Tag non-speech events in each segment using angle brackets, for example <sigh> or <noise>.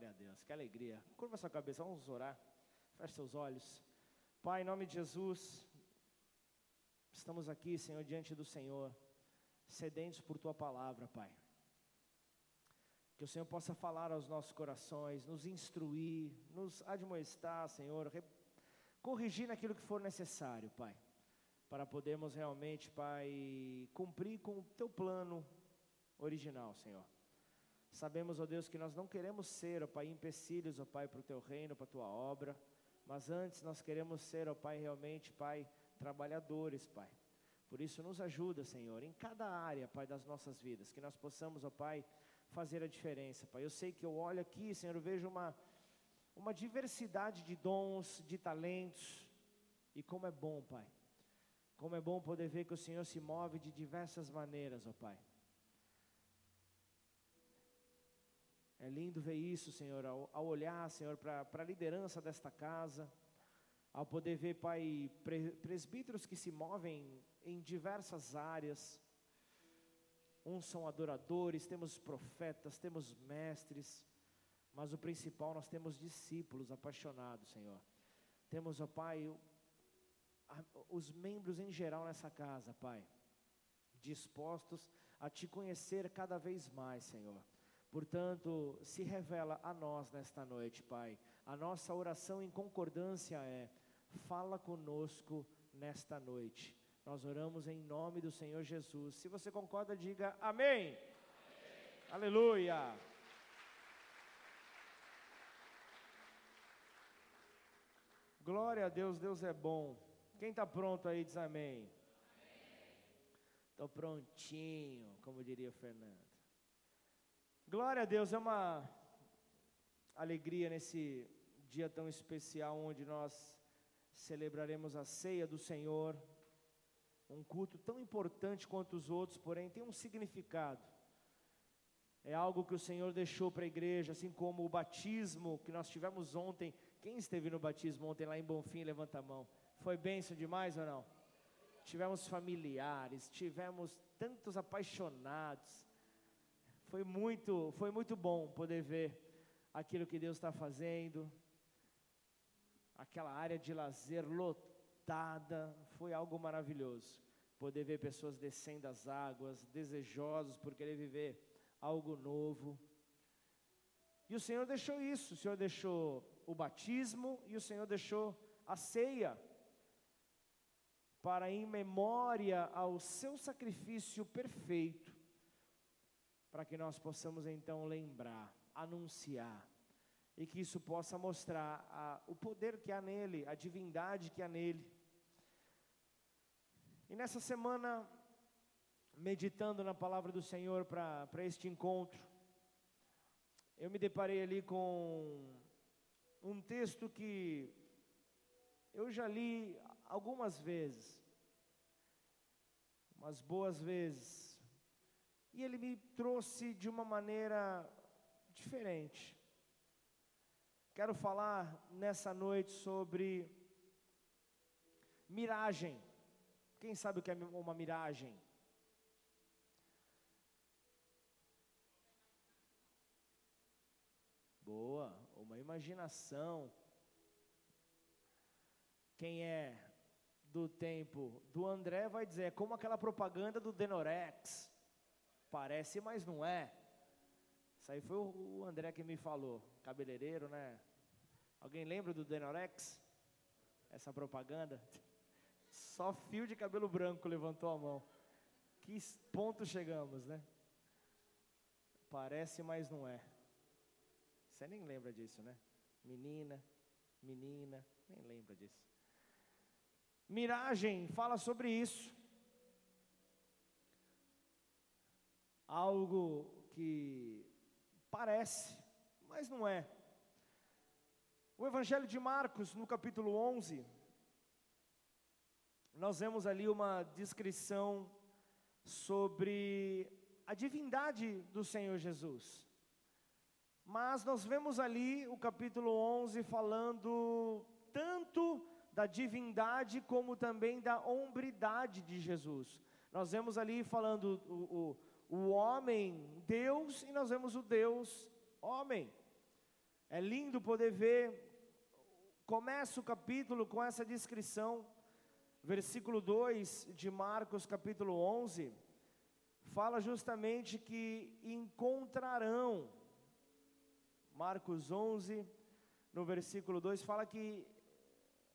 Glória a Deus, que alegria. Curva sua cabeça, vamos orar. Feche seus olhos. Pai, em nome de Jesus, estamos aqui, Senhor, diante do Senhor, sedentos por tua palavra, Pai. Que o Senhor possa falar aos nossos corações, nos instruir, nos admoestar, Senhor, corrigir naquilo que for necessário, Pai, para podermos realmente, Pai, cumprir com o teu plano original, Senhor. Sabemos, ó Deus, que nós não queremos ser, ó Pai, empecilhos, ó Pai, para o teu reino, para a tua obra, mas antes nós queremos ser, ó Pai, realmente, Pai, trabalhadores, Pai. Por isso, nos ajuda, Senhor, em cada área, Pai, das nossas vidas, que nós possamos, ó Pai, fazer a diferença, Pai. Eu sei que eu olho aqui, Senhor, eu vejo uma, uma diversidade de dons, de talentos, e como é bom, Pai. Como é bom poder ver que o Senhor se move de diversas maneiras, ó Pai. É lindo ver isso, Senhor, ao, ao olhar, Senhor, para a liderança desta casa, ao poder ver, Pai, pre, presbíteros que se movem em diversas áreas. Uns são adoradores, temos profetas, temos mestres, mas o principal, nós temos discípulos apaixonados, Senhor. Temos, ó Pai, os membros em geral nessa casa, Pai, dispostos a Te conhecer cada vez mais, Senhor Portanto, se revela a nós nesta noite, Pai. A nossa oração em concordância é: fala conosco nesta noite. Nós oramos em nome do Senhor Jesus. Se você concorda, diga amém. amém. Aleluia. Glória a Deus, Deus é bom. Quem está pronto aí diz amém. Estou prontinho, como diria o Fernando. Glória a Deus, é uma alegria nesse dia tão especial onde nós celebraremos a ceia do Senhor, um culto tão importante quanto os outros, porém tem um significado. É algo que o Senhor deixou para a igreja, assim como o batismo que nós tivemos ontem. Quem esteve no batismo ontem lá em Bonfim, levanta a mão. Foi bênção demais ou não? Tivemos familiares, tivemos tantos apaixonados foi muito, foi muito bom poder ver aquilo que Deus está fazendo. Aquela área de lazer lotada, foi algo maravilhoso. Poder ver pessoas descendo as águas, desejosos por querer viver algo novo. E o Senhor deixou isso, o Senhor deixou o batismo e o Senhor deixou a ceia para em memória ao seu sacrifício perfeito para que nós possamos então lembrar, anunciar, e que isso possa mostrar a, o poder que há nele, a divindade que há nele. E nessa semana, meditando na palavra do Senhor para este encontro, eu me deparei ali com um texto que eu já li algumas vezes, umas boas vezes, e ele me trouxe de uma maneira diferente. Quero falar nessa noite sobre miragem. Quem sabe o que é uma miragem? Boa, uma imaginação. Quem é do tempo do André vai dizer, é como aquela propaganda do Denorex. Parece, mas não é. Isso aí foi o André que me falou, cabeleireiro, né? Alguém lembra do Denorex? Essa propaganda? <laughs> Só fio de cabelo branco levantou a mão. Que ponto chegamos, né? Parece, mas não é. Você nem lembra disso, né? Menina, menina, nem lembra disso. Miragem fala sobre isso. Algo que parece, mas não é. O Evangelho de Marcos, no capítulo 11, nós vemos ali uma descrição sobre a divindade do Senhor Jesus. Mas nós vemos ali o capítulo 11 falando tanto da divindade como também da hombridade de Jesus. Nós vemos ali falando o, o o homem Deus e nós vemos o Deus homem. É lindo poder ver. Começa o capítulo com essa descrição. Versículo 2 de Marcos, capítulo 11, fala justamente que encontrarão. Marcos 11, no versículo 2, fala que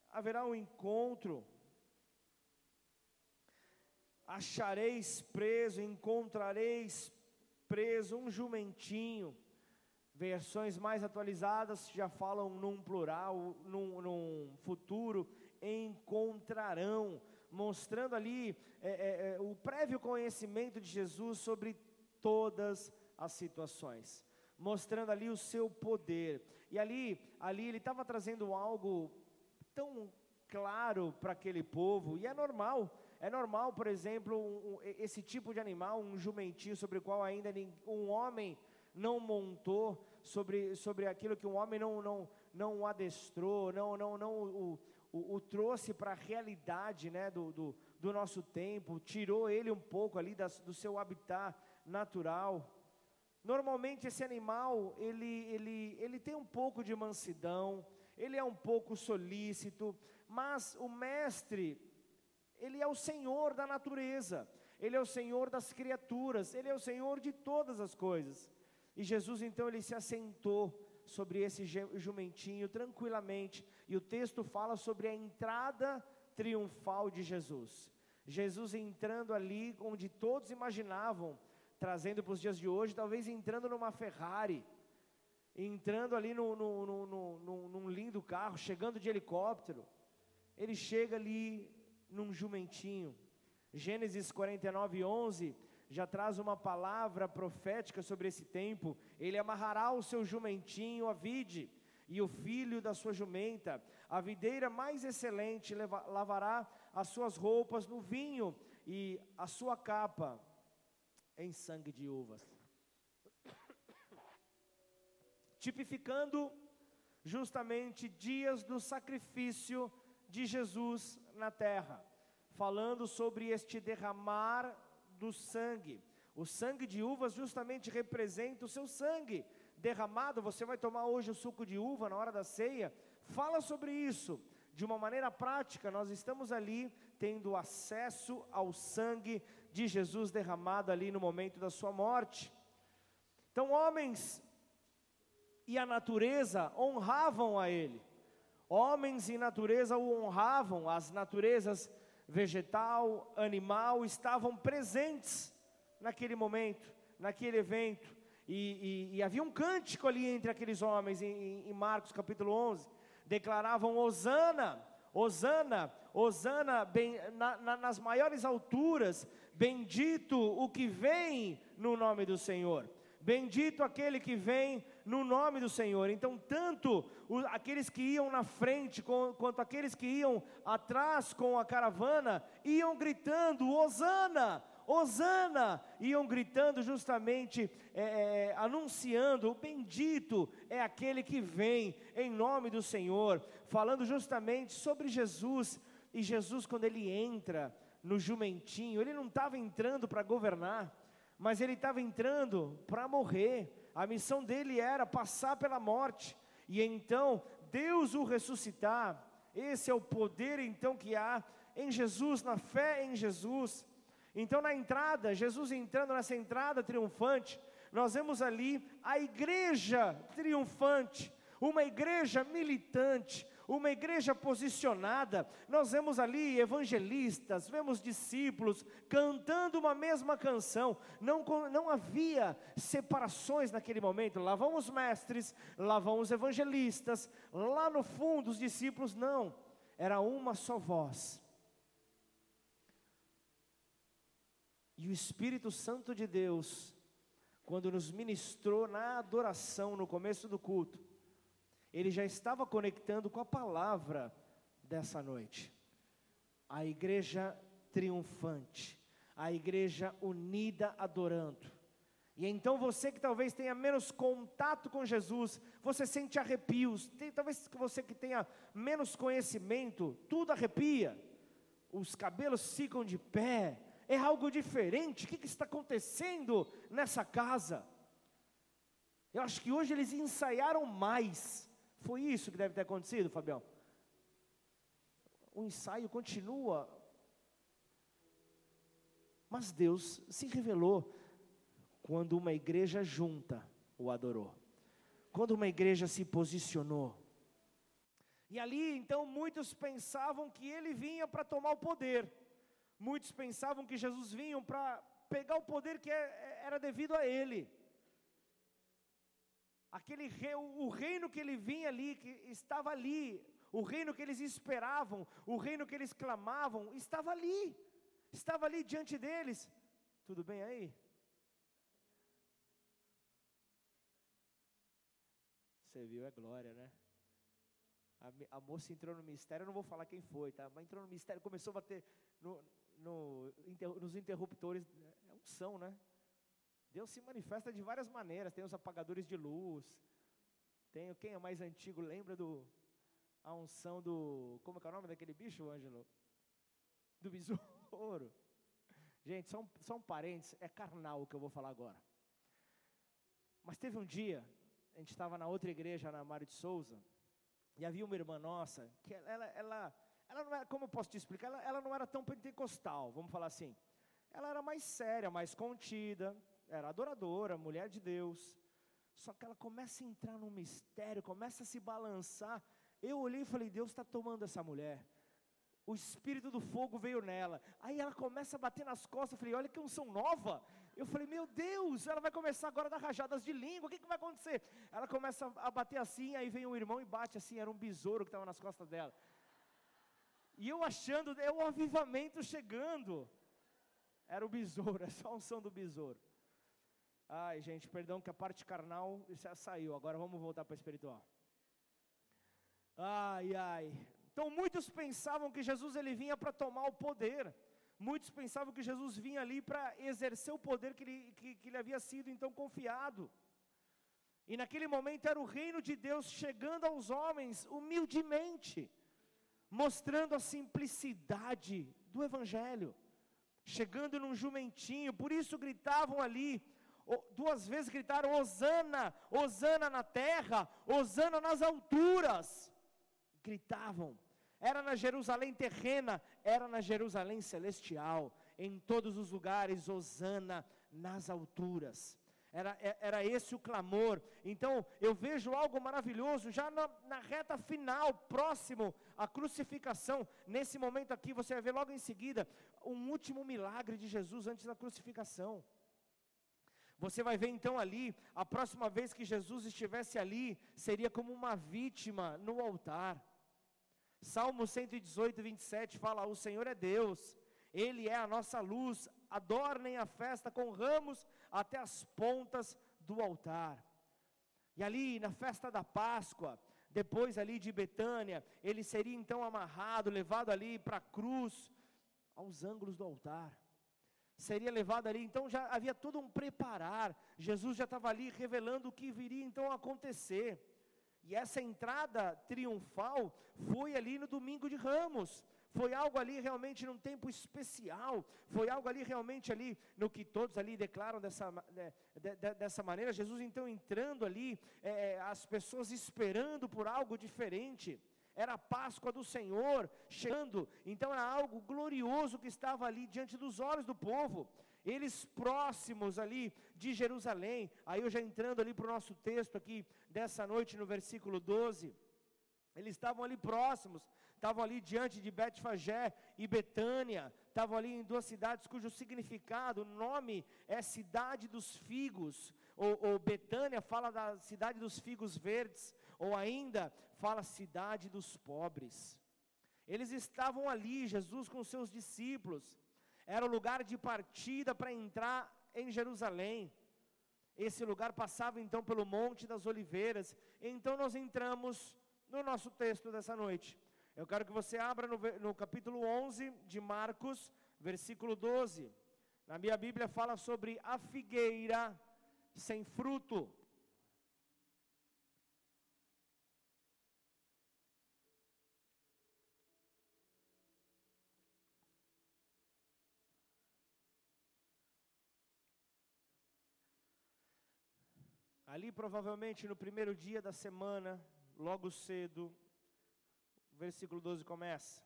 haverá um encontro. Achareis preso, encontrareis preso um jumentinho. Versões mais atualizadas já falam num plural, num, num futuro, encontrarão, mostrando ali é, é, é, o prévio conhecimento de Jesus sobre todas as situações, mostrando ali o seu poder. E ali, ali ele estava trazendo algo tão claro para aquele povo, e é normal, é normal, por exemplo, um, esse tipo de animal, um jumentinho sobre o qual ainda um homem não montou, sobre, sobre aquilo que um homem não, não, não adestrou, não, não, não o, o, o trouxe para a realidade né, do, do, do, nosso tempo, tirou ele um pouco ali do seu habitat natural. Normalmente esse animal, ele, ele, ele tem um pouco de mansidão, ele é um pouco solícito, mas o mestre, ele é o senhor da natureza, ele é o senhor das criaturas, ele é o senhor de todas as coisas. E Jesus então ele se assentou sobre esse jumentinho tranquilamente, e o texto fala sobre a entrada triunfal de Jesus. Jesus entrando ali onde todos imaginavam, trazendo para os dias de hoje, talvez entrando numa Ferrari, entrando ali no, no, no, no, num lindo carro, chegando de helicóptero, ele chega ali num jumentinho. Gênesis 49, 11 já traz uma palavra profética sobre esse tempo. Ele amarrará o seu jumentinho a vide, e o filho da sua jumenta, a videira mais excelente, lavará as suas roupas no vinho, e a sua capa em sangue de uvas. Tipificando justamente dias do sacrifício de Jesus na terra, falando sobre este derramar do sangue. O sangue de uvas justamente representa o seu sangue derramado. Você vai tomar hoje o suco de uva na hora da ceia. Fala sobre isso. De uma maneira prática, nós estamos ali tendo acesso ao sangue de Jesus derramado ali no momento da sua morte. Então, homens e a natureza honravam a ele. Homens e natureza o honravam, as naturezas vegetal, animal, estavam presentes naquele momento, naquele evento. E, e, e havia um cântico ali entre aqueles homens, em, em Marcos capítulo 11, declaravam: Hosana, Hosana, Hosana, na, na, nas maiores alturas, bendito o que vem no nome do Senhor. Bendito aquele que vem no nome do Senhor. Então, tanto aqueles que iam na frente, quanto aqueles que iam atrás com a caravana, iam gritando: Hosana! Hosana, iam gritando justamente, é, é, anunciando: o bendito é aquele que vem em nome do Senhor, falando justamente sobre Jesus. E Jesus, quando ele entra no jumentinho, ele não estava entrando para governar, mas ele estava entrando para morrer. A missão dele era passar pela morte e então Deus o ressuscitar. Esse é o poder então que há em Jesus, na fé em Jesus. Então na entrada, Jesus entrando nessa entrada triunfante, nós vemos ali a igreja triunfante, uma igreja militante, uma igreja posicionada, nós vemos ali evangelistas, vemos discípulos cantando uma mesma canção, não, não havia separações naquele momento, lá vão os mestres, lá vão os evangelistas, lá no fundo os discípulos, não, era uma só voz. E o Espírito Santo de Deus, quando nos ministrou na adoração no começo do culto, ele já estava conectando com a palavra dessa noite. A igreja triunfante, a igreja unida adorando. E então você que talvez tenha menos contato com Jesus, você sente arrepios. Tem, talvez você que tenha menos conhecimento, tudo arrepia. Os cabelos ficam de pé. É algo diferente. O que, que está acontecendo nessa casa? Eu acho que hoje eles ensaiaram mais. Foi isso que deve ter acontecido, Fabião? O ensaio continua. Mas Deus se revelou quando uma igreja junta o adorou. Quando uma igreja se posicionou. E ali, então, muitos pensavam que ele vinha para tomar o poder. Muitos pensavam que Jesus vinha para pegar o poder que é, é, era devido a ele. Aquele rei, o reino que ele vinha ali, que estava ali, o reino que eles esperavam, o reino que eles clamavam, estava ali, estava ali diante deles. Tudo bem aí? Você viu, é glória, né? A, a, moça entrou no mistério, eu não vou falar quem foi, tá? Mas entrou no mistério, começou a bater no, no, inter, nos interruptores, é unção, né? Deus se manifesta de várias maneiras, tem os apagadores de luz, tem quem é mais antigo, lembra do a unção do, como é, é o nome daquele bicho, Ângelo? Do besouro. <laughs> Gente, só só um parênteses, é carnal o que eu vou falar agora. Mas teve um dia, a gente estava na outra igreja, na Mário de Souza, e havia uma irmã nossa, que ela, ela, ela não era, como eu posso te explicar, ela, ela não era tão pentecostal, vamos falar assim. Ela era mais séria, mais contida, era adoradora, mulher de Deus. Só que ela começa a entrar num mistério, começa a se balançar. Eu olhei e falei: Deus está tomando essa mulher. O espírito do fogo veio nela. Aí ela começa a bater nas costas. Eu falei: Olha que unção nova. Eu falei: Meu Deus, ela vai começar agora a dar rajadas de língua. O que, que vai acontecer? Ela começa a bater assim. Aí vem um irmão e bate assim. Era um besouro que estava nas costas dela. E eu achando, é o avivamento chegando. Era o besouro, <laughs> é só a unção do besouro. Ai, gente, perdão que a parte carnal já saiu. Agora vamos voltar para a espiritual. Ai, ai. Então muitos pensavam que Jesus ele vinha para tomar o poder. Muitos pensavam que Jesus vinha ali para exercer o poder que lhe, que, que lhe havia sido então confiado. E naquele momento era o reino de Deus chegando aos homens humildemente, mostrando a simplicidade do Evangelho, chegando num jumentinho, por isso gritavam ali, duas vezes gritaram: Hosana, Hosana na terra, Hosana nas alturas. Gritavam. Era na Jerusalém terrena, era na Jerusalém celestial, em todos os lugares, Hosana nas alturas. Era, é, era esse o clamor. Então, eu vejo algo maravilhoso já na, na, reta final, próximo à crucificação. Nesse momento aqui, você vai ver logo em seguida um último milagre de Jesus antes da crucificação. Você vai ver então ali, a próxima vez que Jesus estivesse ali, seria como uma vítima no altar. Salmo 118, 27 fala: O Senhor é Deus, Ele é a nossa luz, adornem a festa com ramos até as pontas do altar. E ali na festa da Páscoa, depois ali de Betânia, ele seria então amarrado, levado ali para a cruz, aos ângulos do altar seria levado ali. Então já havia todo um preparar. Jesus já estava ali revelando o que viria então a acontecer. E essa entrada triunfal foi ali no domingo de Ramos. Foi algo ali realmente num tempo especial. Foi algo ali realmente ali no que todos ali declaram dessa, né, de, de, dessa maneira. Jesus então entrando ali, é, é, as pessoas esperando por algo diferente era a Páscoa do Senhor chegando, então era algo glorioso que estava ali diante dos olhos do povo. Eles próximos ali de Jerusalém, aí eu já entrando ali para o nosso texto aqui dessa noite no versículo 12. Eles estavam ali próximos, estavam ali diante de Betfagé e Betânia, estavam ali em duas cidades cujo significado, nome é cidade dos figos, ou, ou Betânia fala da cidade dos figos verdes, ou ainda fala cidade dos pobres. Eles estavam ali, Jesus com seus discípulos, era o lugar de partida para entrar em Jerusalém. Esse lugar passava então pelo Monte das Oliveiras. Então nós entramos no nosso texto dessa noite. Eu quero que você abra no, no capítulo 11 de Marcos, versículo 12. Na minha Bíblia fala sobre a figueira sem fruto. Ali, provavelmente, no primeiro dia da semana, logo cedo, o versículo 12 começa.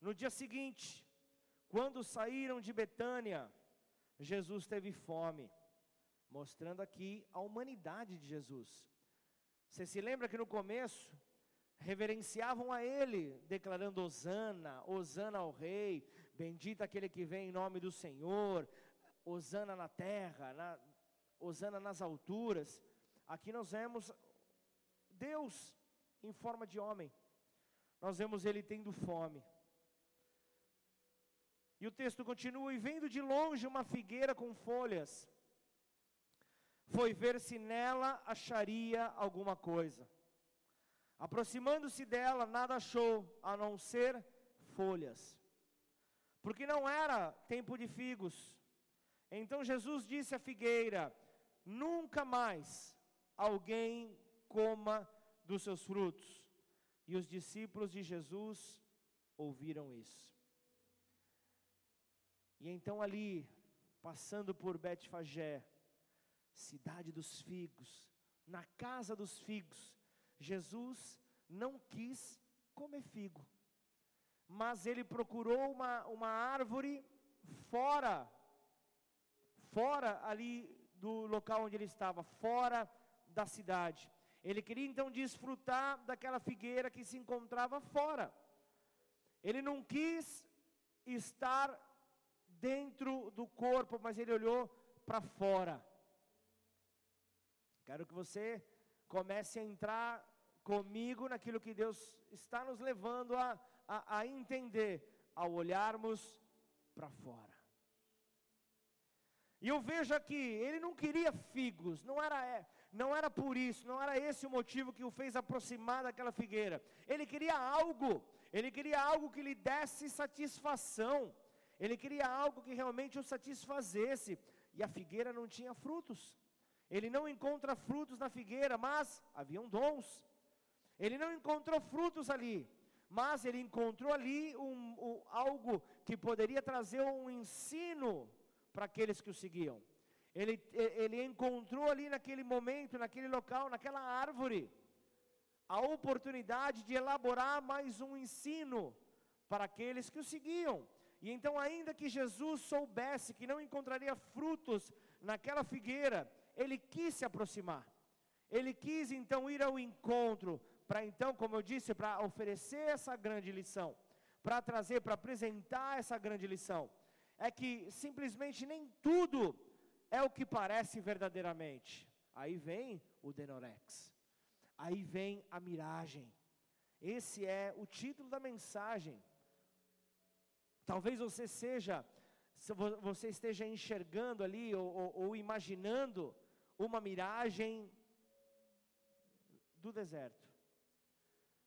No dia seguinte, quando saíram de Betânia, Jesus teve fome, mostrando aqui a humanidade de Jesus. Você se lembra que no começo, reverenciavam a Ele, declarando: Hosana, Hosana ao Rei, bendito aquele que vem em nome do Senhor, Hosana na terra, na, Hosana nas alturas. Aqui nós vemos Deus em forma de homem, nós vemos Ele tendo fome. E o texto continua: E vendo de longe uma figueira com folhas, foi ver se nela acharia alguma coisa. Aproximando-se dela, nada achou a não ser folhas, porque não era tempo de figos. Então Jesus disse à figueira: Nunca mais alguém coma dos seus frutos. E os discípulos de Jesus ouviram isso. E então ali, passando por Betfagé, cidade dos figos, na casa dos figos, Jesus não quis comer figo, mas ele procurou uma, uma árvore fora, fora ali do local onde ele estava, fora da cidade. Ele queria então desfrutar daquela figueira que se encontrava fora. Ele não quis estar dentro do corpo, mas ele olhou para fora. Quero que você comece a entrar comigo naquilo que Deus está nos levando a, a, a entender ao olharmos para fora. E eu vejo aqui, ele não queria figos, não era, é, não era por isso, não era esse o motivo que o fez aproximar daquela figueira. Ele queria algo, ele queria algo que lhe desse satisfação, ele queria algo que realmente o satisfazesse, e a figueira não tinha frutos. Ele não encontra frutos na figueira, mas haviam dons. Ele não encontrou frutos ali, mas ele encontrou ali um, um, algo que poderia trazer um ensino para aqueles que o seguiam. Ele, ele encontrou ali naquele momento, naquele local, naquela árvore, a oportunidade de elaborar mais um ensino para aqueles que o seguiam. E então, ainda que Jesus soubesse que não encontraria frutos naquela figueira, ele quis se aproximar. Ele quis então ir ao encontro, para então, como eu disse, para oferecer essa grande lição, para trazer, para apresentar essa grande lição é que simplesmente nem tudo é o que parece verdadeiramente. Aí vem o Denorex, aí vem a miragem. Esse é o título da mensagem. Talvez você seja, você esteja enxergando ali ou, ou, ou imaginando uma miragem do deserto,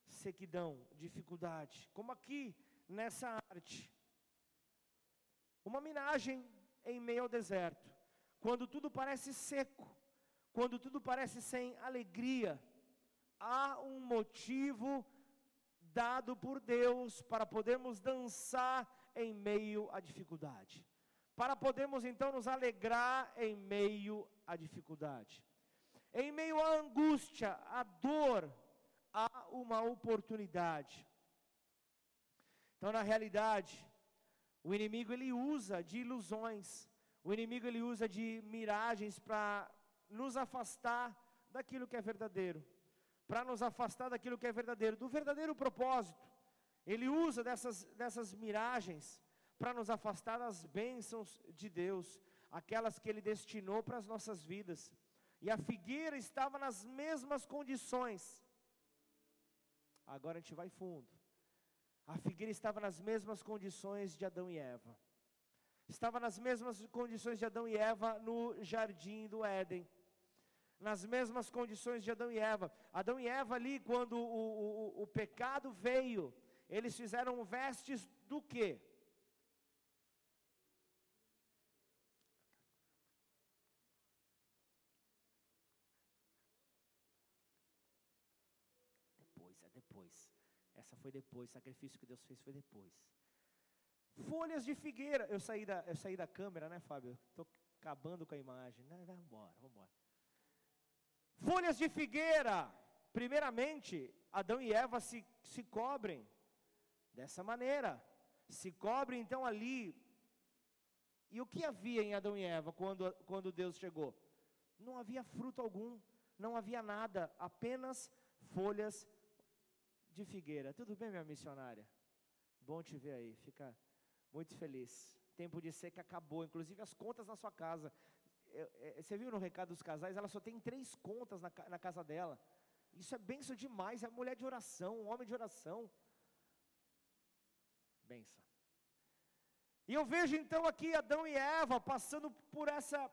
sequidão, dificuldade, como aqui nessa arte. Uma miragem em meio ao deserto, quando tudo parece seco, quando tudo parece sem alegria, há um motivo dado por Deus para podermos dançar em meio à dificuldade, para podermos então nos alegrar em meio à dificuldade. Em meio à angústia, à dor, há uma oportunidade. Então, na realidade, o inimigo ele usa de ilusões, o inimigo ele usa de miragens para nos afastar daquilo que é verdadeiro, para nos afastar daquilo que é verdadeiro, do verdadeiro propósito. Ele usa dessas, dessas miragens para nos afastar das bênçãos de Deus, aquelas que Ele destinou para as nossas vidas. E a figueira estava nas mesmas condições. Agora a gente vai fundo. A figueira estava nas mesmas condições de Adão e Eva. Estava nas mesmas condições de Adão e Eva no jardim do Éden. Nas mesmas condições de Adão e Eva. Adão e Eva ali, quando o, o, o pecado veio, eles fizeram vestes do quê? Depois, é depois. Essa foi depois, o sacrifício que Deus fez foi depois. Folhas de figueira. Eu saí da, eu saí da câmera, né, Fábio? Estou acabando com a imagem. Né? Vamos embora, vamos embora. Folhas de figueira. Primeiramente, Adão e Eva se, se cobrem dessa maneira. Se cobrem então ali. E o que havia em Adão e Eva quando, quando Deus chegou? Não havia fruto algum, não havia nada, apenas folhas de figueira. Tudo bem, minha missionária? Bom te ver aí, fica muito feliz. Tempo de seca acabou, inclusive as contas na sua casa. É, você viu no recado dos casais? Ela só tem três contas na, na casa dela. Isso é benção demais. É mulher de oração, um homem de oração. Benção. E eu vejo então aqui Adão e Eva passando por essa,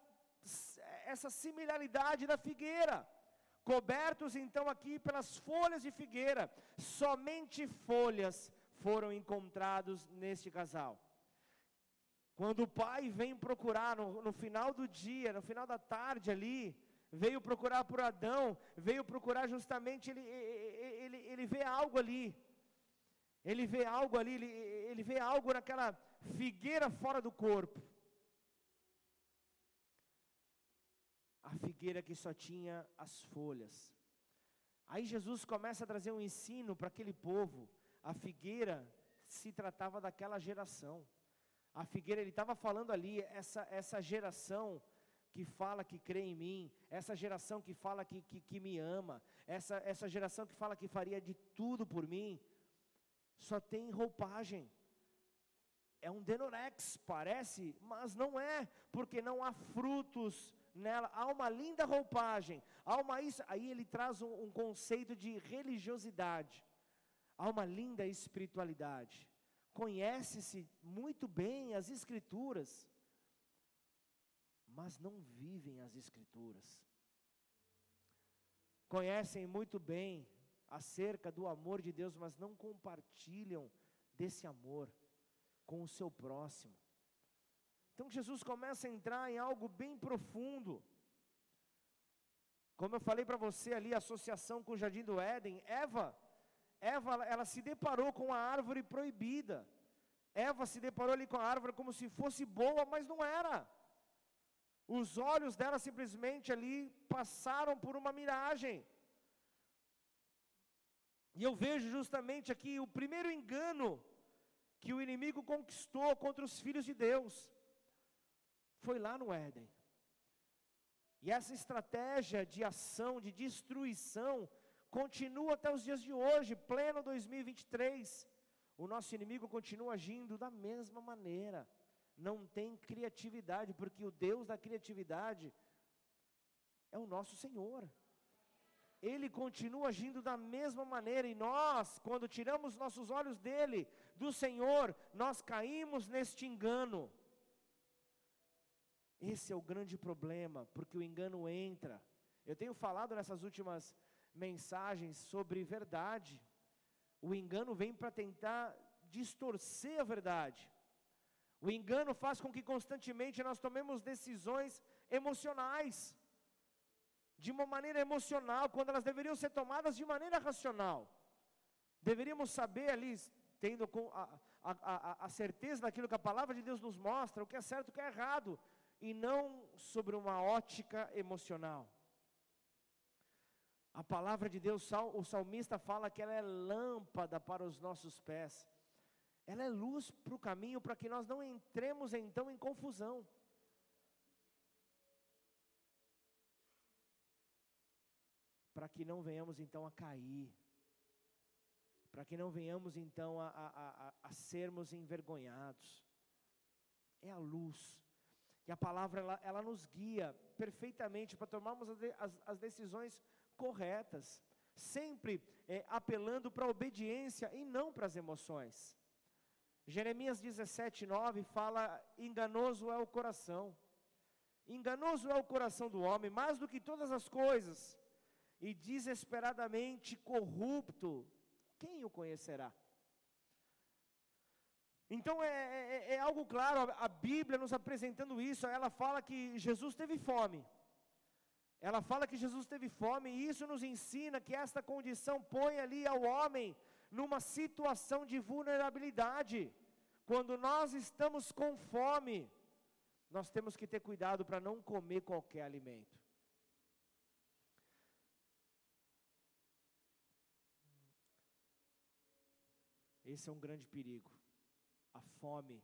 essa similaridade da figueira. Cobertos então aqui pelas folhas de figueira. Somente folhas foram encontrados neste casal. Quando o pai vem procurar no, no, final do dia, no final da tarde ali, veio procurar por Adão, veio procurar justamente, ele, ele, ele vê algo ali. Ele vê algo ali, ele, ele vê algo naquela figueira fora do corpo. A figueira que só tinha as folhas. Aí Jesus começa a trazer um ensino para aquele povo. A figueira se tratava daquela geração. A figueira, ele estava falando ali, essa, essa geração que fala que crê em mim, essa geração que fala que, que, que me ama, essa, essa geração que fala que faria de tudo por mim, só tem roupagem. É um denorex, parece, mas não é, porque não há frutos nela, há uma linda roupagem, há uma isso, aí ele traz um, um conceito de religiosidade. Há uma linda espiritualidade. Conhece-se muito bem as Escrituras, mas não vivem as Escrituras. Conhecem muito bem acerca do amor de Deus, mas não compartilham desse amor com o seu próximo. Então Jesus começa a entrar em algo bem profundo. Como eu falei para você ali, associação com o jardim do Éden, Eva Eva, ela se deparou com a árvore proibida. Eva se deparou ali com a árvore como se fosse boa, mas não era. Os olhos dela simplesmente ali passaram por uma miragem. E eu vejo justamente aqui o primeiro engano que o inimigo conquistou contra os filhos de Deus. Foi lá no Éden. E essa estratégia de ação, de destruição, continua até os dias de hoje, pleno 2023. O nosso inimigo continua agindo da mesma maneira. Não tem criatividade, porque o Deus da criatividade é o nosso Senhor. Ele continua agindo da mesma maneira, e nós, quando tiramos nossos olhos dele, do Senhor, nós caímos neste engano. Esse é o grande problema, porque o engano entra. Eu tenho falado nessas últimas mensagens sobre verdade. O engano vem para tentar distorcer a verdade. O engano faz com que constantemente nós tomemos decisões emocionais, de uma maneira emocional, quando elas deveriam ser tomadas de maneira racional. Deveríamos saber ali, tendo a, a, a, a certeza daquilo que a palavra de Deus nos mostra, o que é certo e o que é errado, e não sobre uma ótica emocional. A palavra de Deus, o salmista fala que ela é lâmpada para os nossos pés. Ela é luz para o caminho para que nós não entremos então em confusão. Para que não venhamos então a cair. Para que não venhamos então a, a, a, a sermos envergonhados. É a luz. E a palavra ela, ela nos guia perfeitamente para tomarmos as, as decisões corretas, sempre é, apelando para a obediência e não para as emoções. Jeremias 17, 9 fala: enganoso é o coração, enganoso é o coração do homem, mais do que todas as coisas, e desesperadamente corrupto, quem o conhecerá? Então é, é, é algo claro, a, a Bíblia nos apresentando isso, ela fala que Jesus teve fome. Ela fala que Jesus teve fome e isso nos ensina que esta condição põe ali ao homem numa situação de vulnerabilidade. Quando nós estamos com fome, nós temos que ter cuidado para não comer qualquer alimento. Esse é um grande perigo. A fome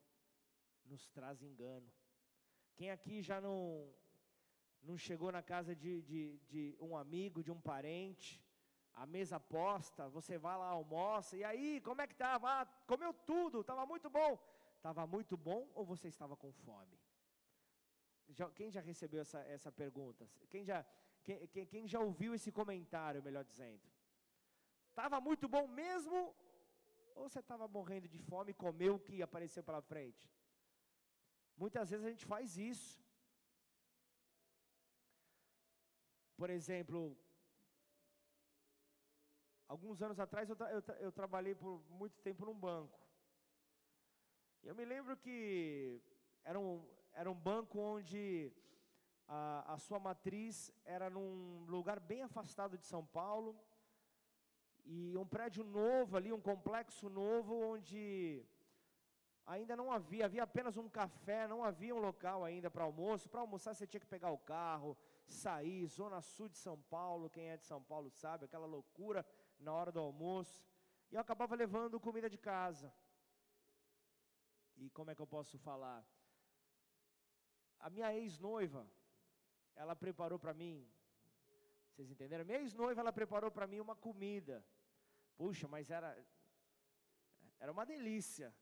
nos traz engano. Quem aqui já não não chegou na casa de, de, de um amigo, de um parente, a mesa posta, você vai lá, almoça, e aí, como é que estava? Ah, comeu tudo, estava muito bom. Estava muito bom ou você estava com fome? Já, quem já recebeu essa, essa pergunta? Quem já, quem, quem, quem já ouviu esse comentário, melhor dizendo? Estava muito bom mesmo? Ou você estava morrendo de fome e comeu o que apareceu pela frente? Muitas vezes a gente faz isso. Por exemplo, alguns anos atrás eu, tra eu, tra eu trabalhei por muito tempo num banco. Eu me lembro que era um, era um banco onde a, a sua matriz era num lugar bem afastado de São Paulo, e um prédio novo ali, um complexo novo, onde ainda não havia, havia apenas um café, não havia um local ainda para almoço. Para almoçar você tinha que pegar o carro, sair, zona sul de São Paulo, quem é de São Paulo sabe, aquela loucura na hora do almoço. E eu acabava levando comida de casa. E como é que eu posso falar? A minha ex-noiva, ela preparou para mim, vocês entenderam? Minha ex-noiva, ela preparou para mim uma comida. Puxa, mas era, era uma delícia.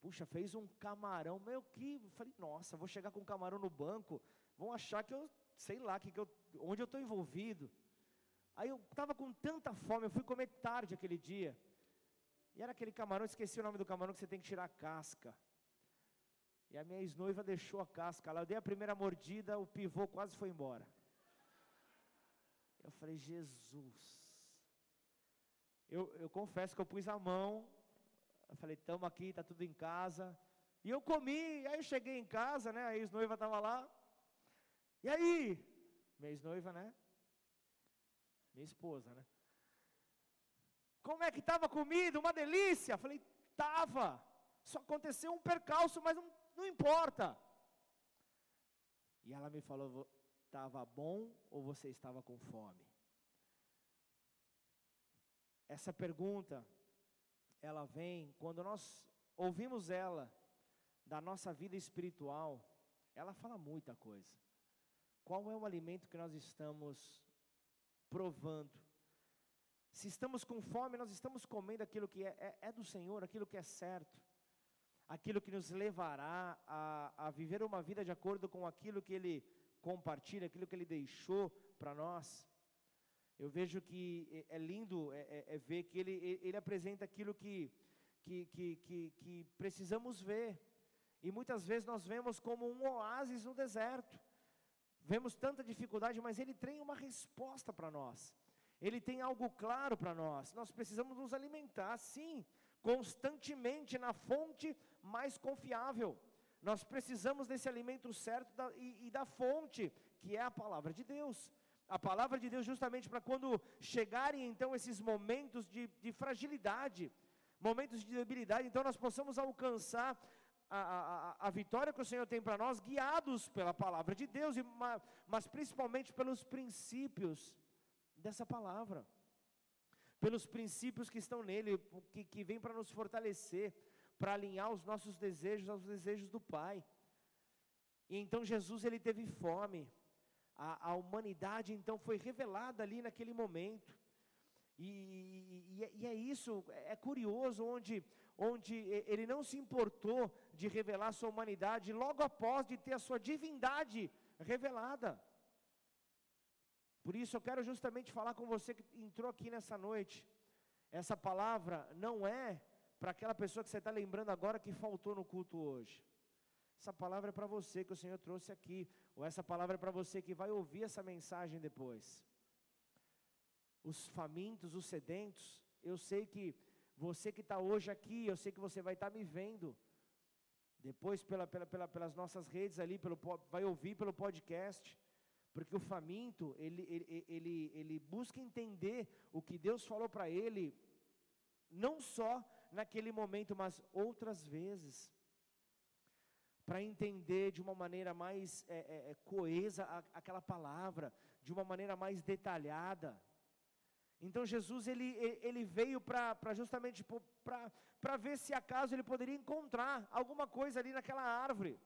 Puxa, fez um camarão, meu que, falei, nossa, vou chegar com camarão no banco, vão achar que eu, sei lá, que, que eu, onde eu estou envolvido. Aí eu estava com tanta fome, eu fui comer tarde aquele dia. E era aquele camarão, esqueci o nome do camarão que você tem que tirar a casca. E a minha ex-noiva deixou a casca lá. Eu dei a primeira mordida, o pivô quase foi embora. Eu falei, Jesus. Eu, eu confesso que eu pus a mão. Eu falei, estamos aqui, está tudo em casa. E eu comi, aí eu cheguei em casa, né? A ex-noiva estava lá. E aí? Minha ex-noiva, né? Minha esposa, né? Como é que estava a comida? Uma delícia. Falei, estava. Só aconteceu um percalço, mas não, não importa. E ela me falou, estava bom ou você estava com fome? Essa pergunta, ela vem quando nós ouvimos ela da nossa vida espiritual, ela fala muita coisa. Qual é o alimento que nós estamos provando? Se estamos com fome, nós estamos comendo aquilo que é, é, é do Senhor, aquilo que é certo, aquilo que nos levará a, a viver uma vida de acordo com aquilo que Ele compartilha, aquilo que Ele deixou para nós. Eu vejo que é, é lindo é, é, é, ver que ele, ele apresenta aquilo que, que, que, que, que precisamos ver. E muitas vezes nós vemos como um oásis no deserto. Vemos tanta dificuldade, mas ele tem uma resposta para nós. Ele tem algo claro para nós. Nós precisamos nos alimentar, sim, constantemente na fonte mais confiável. Nós precisamos desse alimento certo da, e, e da fonte, que é a palavra de Deus. A palavra de Deus, justamente para quando chegarem então esses momentos de, de fragilidade, momentos de debilidade, então nós possamos alcançar a, a, a, vitória que o Senhor tem para nós, guiados pela palavra de Deus, mas principalmente pelos princípios dessa palavra, pelos princípios que estão nele, que, que vem para nos fortalecer, para alinhar os nossos desejos aos desejos do Pai. E então Jesus ele teve fome, a, a humanidade então foi revelada ali naquele momento. E, e, e, é isso, é curioso, onde, onde ele não se importou de revelar sua humanidade logo após de ter a sua divindade revelada. Por isso eu quero justamente falar com você que entrou aqui nessa noite. Essa palavra não é para aquela pessoa que você está lembrando agora que faltou no culto hoje. Essa palavra é para você que o Senhor trouxe aqui, ou essa palavra é para você que vai ouvir essa mensagem depois. Os famintos, os sedentos, eu sei que você que está hoje aqui, eu sei que você vai estar tá me vendo. Depois pela, pela, pela, pelas nossas redes ali, pelo, vai ouvir pelo podcast. Porque o faminto, ele, ele, ele, ele busca entender o que Deus falou para ele, não só naquele momento, mas outras vezes. Para entender de uma maneira mais é, é, é, coesa aquela palavra, de uma maneira mais detalhada. Então Jesus ele, ele veio para justamente para ver se acaso ele poderia encontrar alguma coisa ali naquela árvore.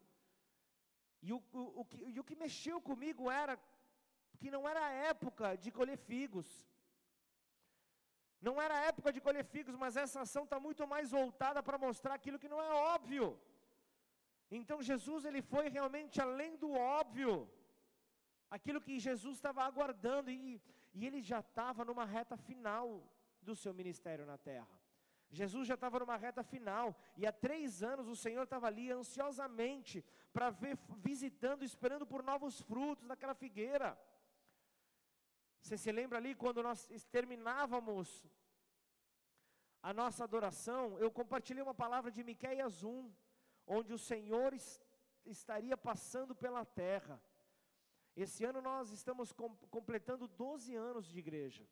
E o, o, o, que, e o que mexeu comigo era que não era época de colher figos. Não era época de colher figos, mas essa ação está muito mais voltada para mostrar aquilo que não é óbvio. Então Jesus ele foi realmente além do óbvio. Aquilo que Jesus estava aguardando e, e ele já estava numa reta final do seu ministério na terra. Jesus já estava numa reta final, e há três anos o Senhor estava ali ansiosamente para ver, visitando, esperando por novos frutos daquela figueira. Você se lembra ali quando nós terminávamos a nossa adoração, eu compartilhei uma palavra de Miqueias 1, onde o Senhor estaria passando pela terra. Esse ano nós estamos com, completando 12 anos de igreja.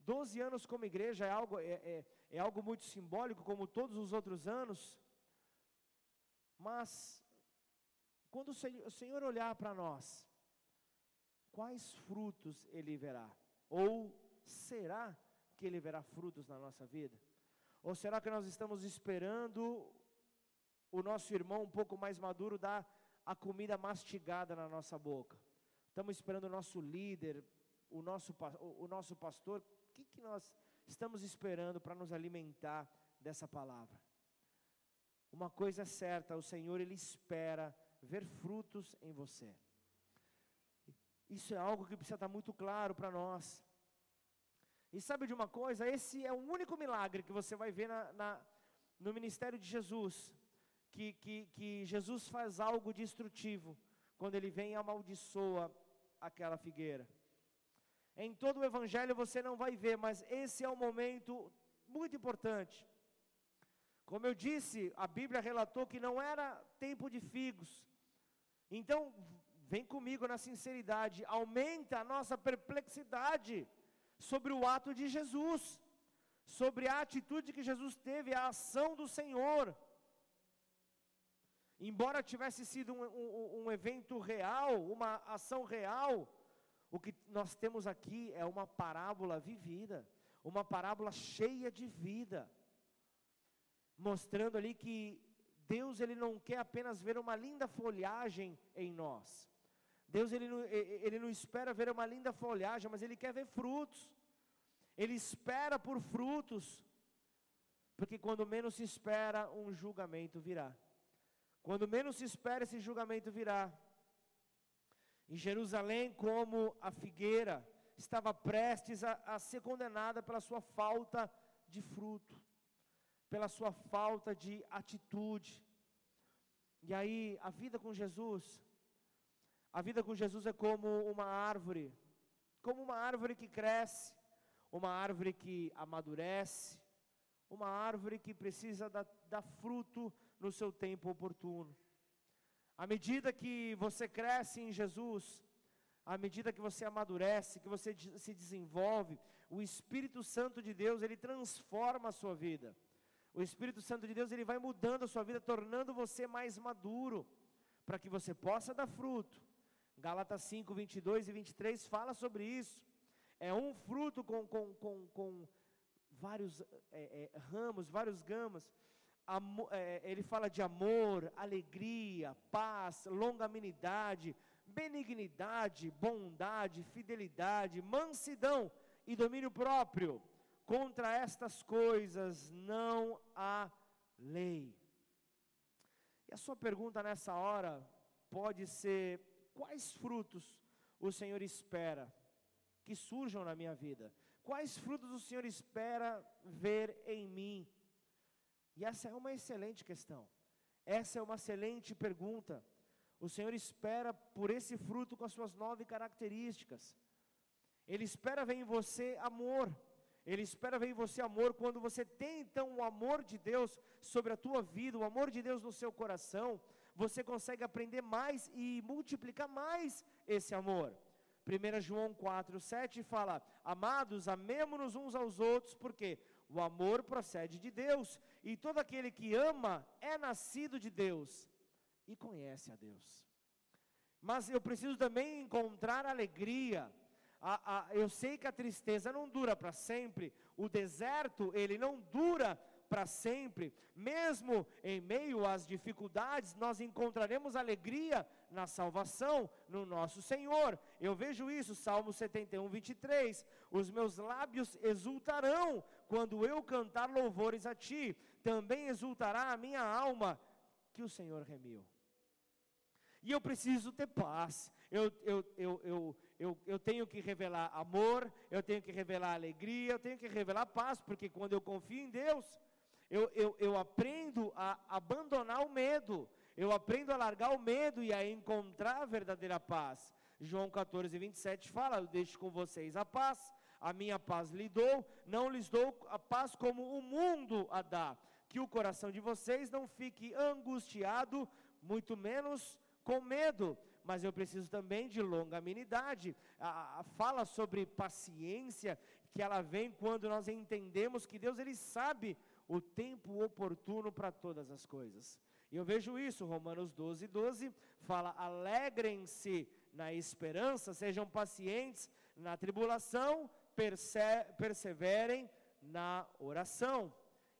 12 anos como igreja é algo, é, é, é algo muito simbólico, como todos os outros anos. Mas, quando o Senhor, o Senhor olhar para nós, quais frutos Ele verá? Ou será que Ele verá frutos na nossa vida? Ou será que nós estamos esperando o nosso irmão um pouco mais maduro dar a comida mastigada na nossa boca? Estamos esperando o nosso líder, o nosso, o nosso pastor. O que, que nós estamos esperando para nos alimentar dessa palavra? Uma coisa é certa, o Senhor Ele espera ver frutos em você. Isso é algo que precisa estar muito claro para nós. E sabe de uma coisa? Esse é o único milagre que você vai ver na, na no ministério de Jesus. Que, que, que Jesus faz algo destrutivo quando ele vem e amaldiçoa aquela figueira. Em todo o evangelho você não vai ver, mas esse é um momento muito importante. Como eu disse, a Bíblia relatou que não era tempo de figos. Então, vem comigo na sinceridade, aumenta a nossa perplexidade sobre o ato de Jesus, sobre a atitude que Jesus teve, a ação do Senhor. Embora tivesse sido um, um, um, evento real, uma ação real, o que nós temos aqui é uma parábola vivida, uma parábola cheia de vida, mostrando ali que Deus ele não quer apenas ver uma linda folhagem em nós. Deus ele não, ele não espera ver uma linda folhagem, mas ele quer ver frutos. Ele espera por frutos, porque quando menos se espera, um julgamento virá. Quando menos se espera, esse julgamento virá. Em Jerusalém, como a figueira estava prestes a, a ser condenada pela sua falta de fruto, pela sua falta de atitude. E aí, a vida com Jesus, a vida com Jesus é como uma árvore, como uma árvore que cresce, uma árvore que amadurece, uma árvore que precisa dar, dar fruto no seu tempo oportuno. À medida que você cresce em Jesus, à medida que você amadurece, que você se desenvolve, o Espírito Santo de Deus, ele transforma a sua vida. O Espírito Santo de Deus, ele vai mudando a sua vida, tornando você mais maduro, para que você possa dar fruto. Gálatas 5, 22 e 23 fala sobre isso. É um fruto com, com, com, com vários é, é, ramos, vários gamas. É, ele fala de amor, alegria, paz, longanimidade, benignidade, bondade, fidelidade, mansidão e domínio próprio. Contra estas coisas não há lei. E a sua pergunta nessa hora pode ser: quais frutos o Senhor espera que surjam na minha vida? Quais frutos o Senhor espera ver em mim? E essa é uma excelente questão. Essa é uma excelente pergunta. O Senhor espera por esse fruto com as suas nove características. Ele espera ver em você amor. Ele espera ver em você amor quando você tem então o amor de Deus sobre a tua vida, o amor de Deus no seu coração, você consegue aprender mais e multiplicar mais esse amor. 1 João 4, 7 fala: Amados, amemo-nos uns aos outros, porque o amor procede de Deus, e todo aquele que ama é nascido de Deus e conhece a Deus. Mas eu preciso também encontrar alegria. A, a, eu sei que a tristeza não dura para sempre, o deserto, ele não dura para sempre. Mesmo em meio às dificuldades, nós encontraremos alegria na salvação, no nosso Senhor. Eu vejo isso, Salmo 71, 23. Os meus lábios exultarão quando eu cantar louvores a ti, também exultará a minha alma, que o Senhor remiu. E eu preciso ter paz. Eu, eu, eu, eu, eu, eu tenho que revelar amor, eu tenho que revelar alegria, eu tenho que revelar paz, porque quando eu confio em Deus, eu, eu, eu aprendo a abandonar o medo, eu aprendo a largar o medo e a encontrar a verdadeira paz. João 14, 27 fala: Eu deixo com vocês a paz, a minha paz lhe dou, não lhes dou a paz como o mundo a dá. Que o coração de vocês não fique angustiado, muito menos com medo. Mas eu preciso também de longanimidade. A, a fala sobre paciência, que ela vem quando nós entendemos que Deus ele sabe o tempo oportuno para todas as coisas. E eu vejo isso, Romanos 12, 12, fala: alegrem-se na esperança, sejam pacientes na tribulação, perse perseverem na oração.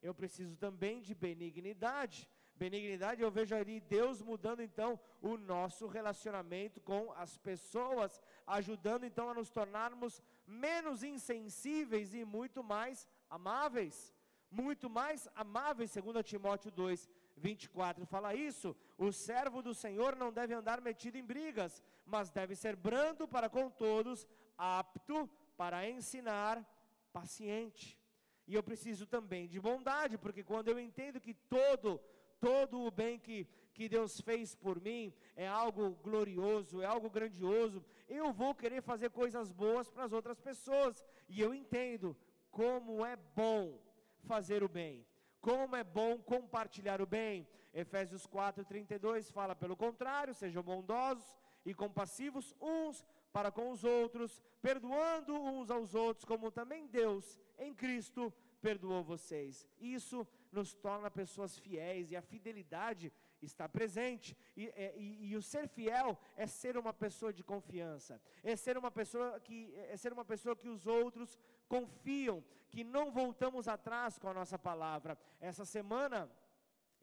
Eu preciso também de benignidade. Benignidade, eu vejo ali Deus mudando então o nosso relacionamento com as pessoas, ajudando então a nos tornarmos menos insensíveis e muito mais amáveis muito mais amáveis, segundo Timóteo 2, 24 fala isso. O servo do Senhor não deve andar metido em brigas, mas deve ser brando para com todos, apto para ensinar, paciente. E eu preciso também de bondade, porque quando eu entendo que todo todo o bem que, que Deus fez por mim é algo glorioso, é algo grandioso, eu vou querer fazer coisas boas para as outras pessoas, e eu entendo como é bom fazer o bem. Como é bom compartilhar o bem. Efésios 4:32 fala pelo contrário, sejam bondosos e compassivos uns para com os outros, perdoando uns aos outros, como também Deus em Cristo perdoou vocês. Isso nos torna pessoas fiéis e a fidelidade está presente. E, é, e, e, o ser fiel é ser uma pessoa de confiança, é ser uma pessoa que é ser uma pessoa que os outros confiam, que não voltamos atrás com a nossa palavra. Essa semana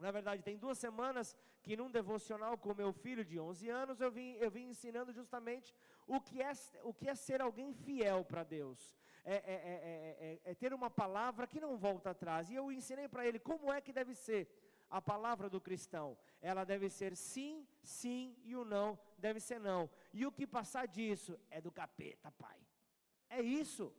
na verdade, tem duas semanas que num devocional com meu filho de 11 anos, eu vim, eu vim ensinando justamente o que é, o que é ser alguém fiel para Deus. É, é, é, é, ter uma palavra que não volta atrás. E eu ensinei para ele como é que deve ser a palavra do cristão. Ela deve ser sim, sim, e o não deve ser não. E o que passar disso é do capeta, pai. É isso.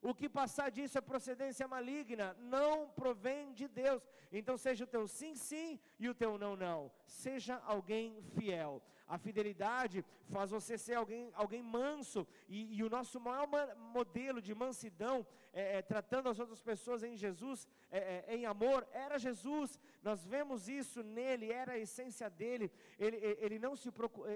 O que passar disso é procedência maligna, não provém de Deus. Então seja o teu sim, sim e o teu não, não. Seja alguém fiel. A fidelidade faz você ser alguém, alguém manso. E, e o nosso maior modelo de mansidão, é, é, tratando as outras pessoas em Jesus, é, é, em amor, era Jesus. Nós vemos isso nele, era a essência dele. Ele, ele, não, se,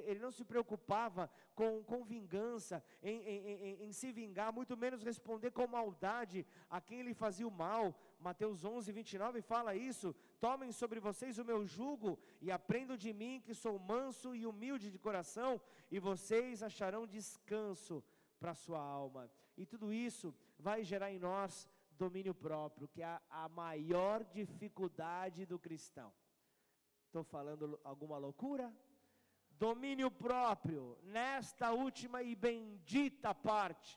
ele não se preocupava com, com vingança, em, em, em, em se vingar, muito menos responder com maldade a quem lhe fazia o mal. Mateus 11, 29 fala isso. Tomem sobre vocês o meu jugo e aprendam de mim, que sou manso e humilde de coração, e vocês acharão descanso para a sua alma. E tudo isso vai gerar em nós domínio próprio, que é a, maior dificuldade do cristão. Estou falando alguma loucura? Domínio próprio, nesta última e bendita parte,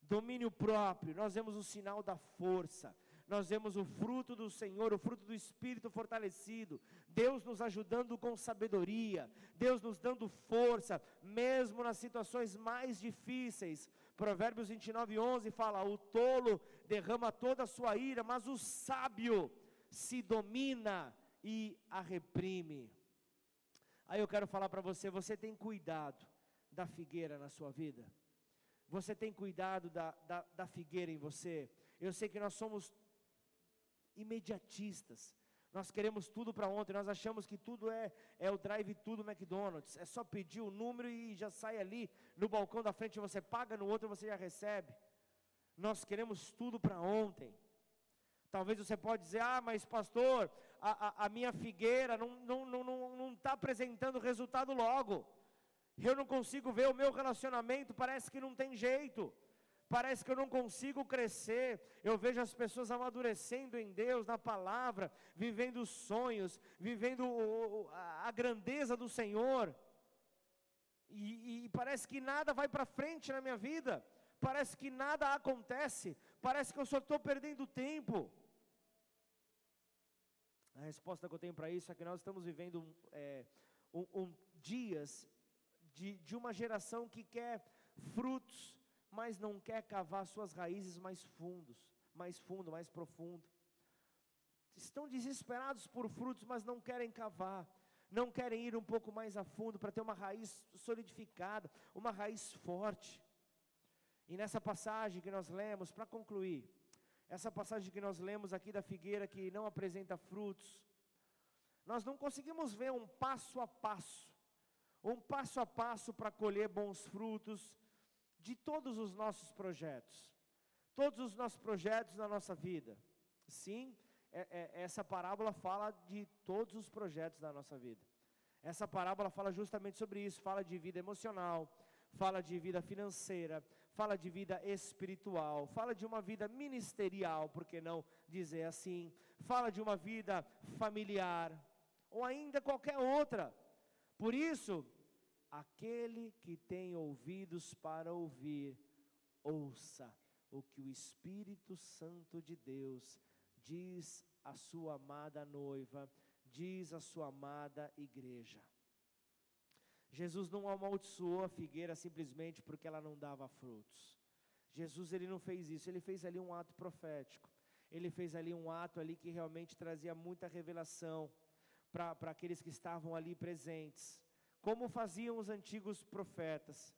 domínio próprio, nós vemos o sinal da força, nós vemos o fruto do Senhor, o fruto do Espírito fortalecido, Deus nos ajudando com sabedoria, Deus nos dando força, mesmo nas situações mais difíceis. Provérbios 29, 11 fala: O tolo derrama toda a sua ira, mas o sábio se domina e a reprime. Aí eu quero falar para você: você tem cuidado da figueira na sua vida? Você tem cuidado da, da, da figueira em você? Eu sei que nós somos imediatistas. Nós queremos tudo para ontem, nós achamos que tudo é, é o drive tudo McDonald's. É só pedir o número e já sai ali no balcão da frente, você paga, no outro você já recebe. Nós queremos tudo para ontem. Talvez você pode dizer, ah, mas pastor, a, a, a minha figueira não está não, não, não, não tá apresentando resultado logo. Eu não consigo ver o meu relacionamento, parece que não tem jeito. Parece que eu não consigo crescer. Eu vejo as pessoas amadurecendo em Deus, na palavra, vivendo sonhos, vivendo a grandeza do Senhor. E, e parece que nada vai para frente na minha vida. Parece que nada acontece. Parece que eu só estou perdendo tempo. A resposta que eu tenho para isso é que nós estamos vivendo é, um, um, dias de, de uma geração que quer frutos mas não quer cavar suas raízes mais fundos, mais fundo, mais profundo. Estão desesperados por frutos, mas não querem cavar, não querem ir um pouco mais a fundo para ter uma raiz solidificada, uma raiz forte. E nessa passagem que nós lemos, para concluir, essa passagem que nós lemos aqui da figueira que não apresenta frutos, nós não conseguimos ver um passo a passo, um passo a passo para colher bons frutos, de todos os nossos projetos, todos os nossos projetos na nossa vida. Sim, é, é, essa parábola fala de todos os projetos da nossa vida. Essa parábola fala justamente sobre isso, fala de vida emocional, fala de vida financeira, fala de vida espiritual, fala de uma vida ministerial, por que não dizer assim? Fala de uma vida familiar, ou ainda qualquer outra. Por isso, Aquele que tem ouvidos para ouvir, ouça o que o Espírito Santo de Deus diz à sua amada noiva, diz à sua amada igreja. Jesus não amaldiçoou a figueira simplesmente porque ela não dava frutos. Jesus ele não fez isso, ele fez ali um ato profético. Ele fez ali um ato ali que realmente trazia muita revelação para aqueles que estavam ali presentes como faziam os antigos profetas.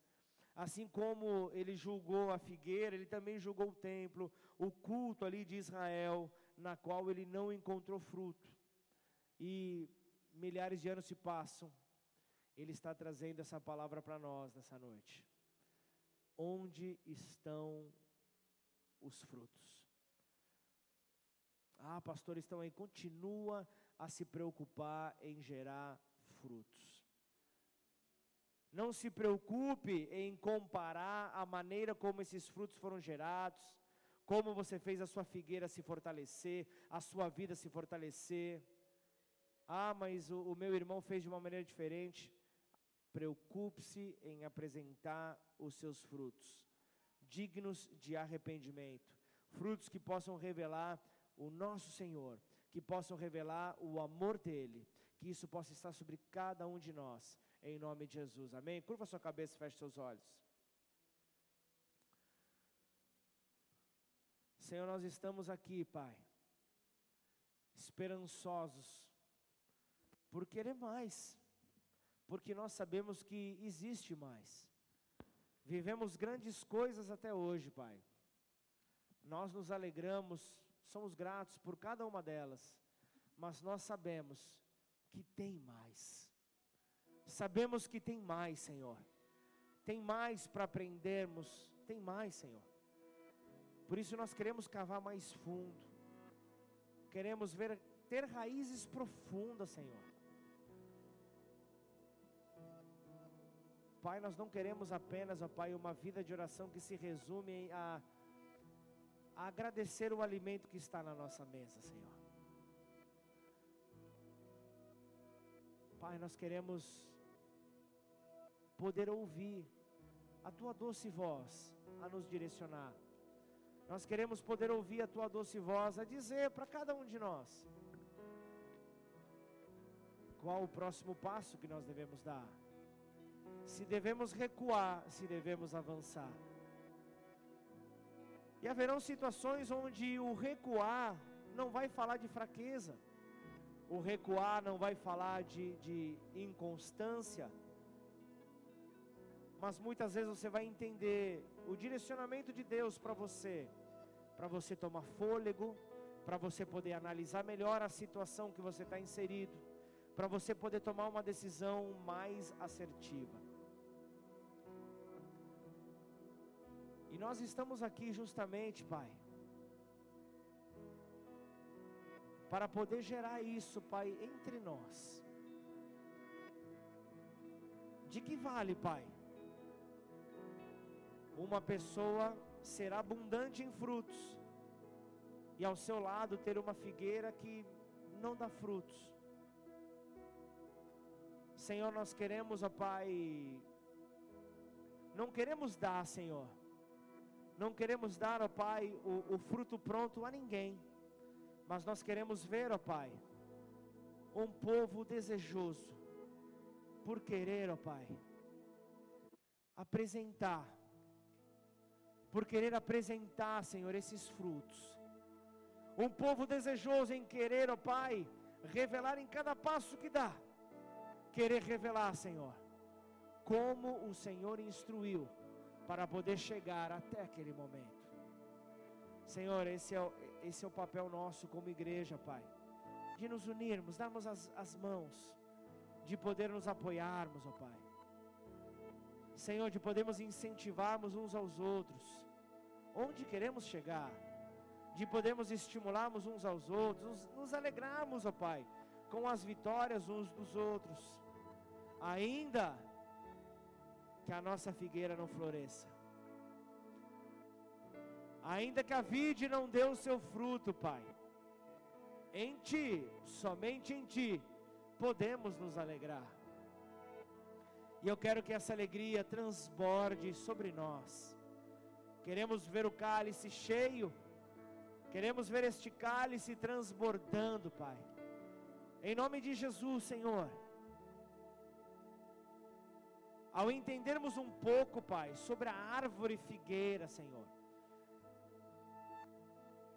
Assim como ele julgou a figueira, ele também julgou o templo, o culto ali de Israel, na qual ele não encontrou fruto. E milhares de anos se passam, ele está trazendo essa palavra para nós nessa noite. Onde estão os frutos? Ah, pastor, estão aí. Continua a se preocupar em gerar frutos. Não se preocupe em comparar a maneira como esses frutos foram gerados, como você fez a sua figueira se fortalecer, a sua vida se fortalecer. Ah, mas o, o meu irmão fez de uma maneira diferente. Preocupe-se em apresentar os seus frutos, dignos de arrependimento, frutos que possam revelar o nosso Senhor, que possam revelar o amor dele, que isso possa estar sobre cada um de nós em nome de Jesus. Amém? Curva sua cabeça e feche seus olhos. Senhor, nós estamos aqui, Pai, esperançosos por querer mais, porque nós sabemos que existe mais. Vivemos grandes coisas até hoje, Pai. Nós nos alegramos, somos gratos por cada uma delas, mas nós sabemos que tem mais. Sabemos que tem mais, Senhor. Tem mais para aprendermos, tem mais, Senhor. Por isso nós queremos cavar mais fundo. Queremos ver ter raízes profundas, Senhor. Pai, nós não queremos apenas, ó Pai, uma vida de oração que se resume a, a agradecer o alimento que está na nossa mesa, Senhor. Pai, nós queremos poder ouvir a tua doce voz a nos direcionar. Nós queremos poder ouvir a tua doce voz a dizer para cada um de nós qual o próximo passo que nós devemos dar. Se devemos recuar, se devemos avançar. E haverão situações onde o recuar não vai falar de fraqueza o recuar não vai falar de, de inconstância, mas muitas vezes você vai entender o direcionamento de Deus para você, para você tomar fôlego, para você poder analisar melhor a situação que você está inserido, para você poder tomar uma decisão mais assertiva. E nós estamos aqui justamente, Pai, para poder gerar isso, Pai, entre nós. De que vale, Pai? Uma pessoa ser abundante em frutos e ao seu lado ter uma figueira que não dá frutos. Senhor, nós queremos, ó Pai, não queremos dar, Senhor, não queremos dar, ó Pai, o, o fruto pronto a ninguém, mas nós queremos ver, ó Pai, um povo desejoso, por querer, ó Pai, apresentar, por querer apresentar, Senhor, esses frutos. Um povo desejoso em querer, ó Pai, revelar em cada passo que dá, querer revelar, Senhor, como o Senhor instruiu para poder chegar até aquele momento. Senhor, esse é, o, esse é o papel nosso como igreja, Pai, de nos unirmos, darmos as, as mãos, de poder nos apoiarmos, ó Pai. Senhor, de podermos incentivarmos uns aos outros, onde queremos chegar, de podermos estimularmos uns aos outros, nos, nos alegrarmos, ó Pai, com as vitórias uns dos outros, ainda que a nossa figueira não floresça. Ainda que a vide não dê o seu fruto, Pai. Em Ti, somente em Ti, podemos nos alegrar. E eu quero que essa alegria transborde sobre nós. Queremos ver o cálice cheio. Queremos ver este cálice transbordando, Pai. Em nome de Jesus, Senhor ao entendermos um pouco, Pai, sobre a árvore figueira, Senhor.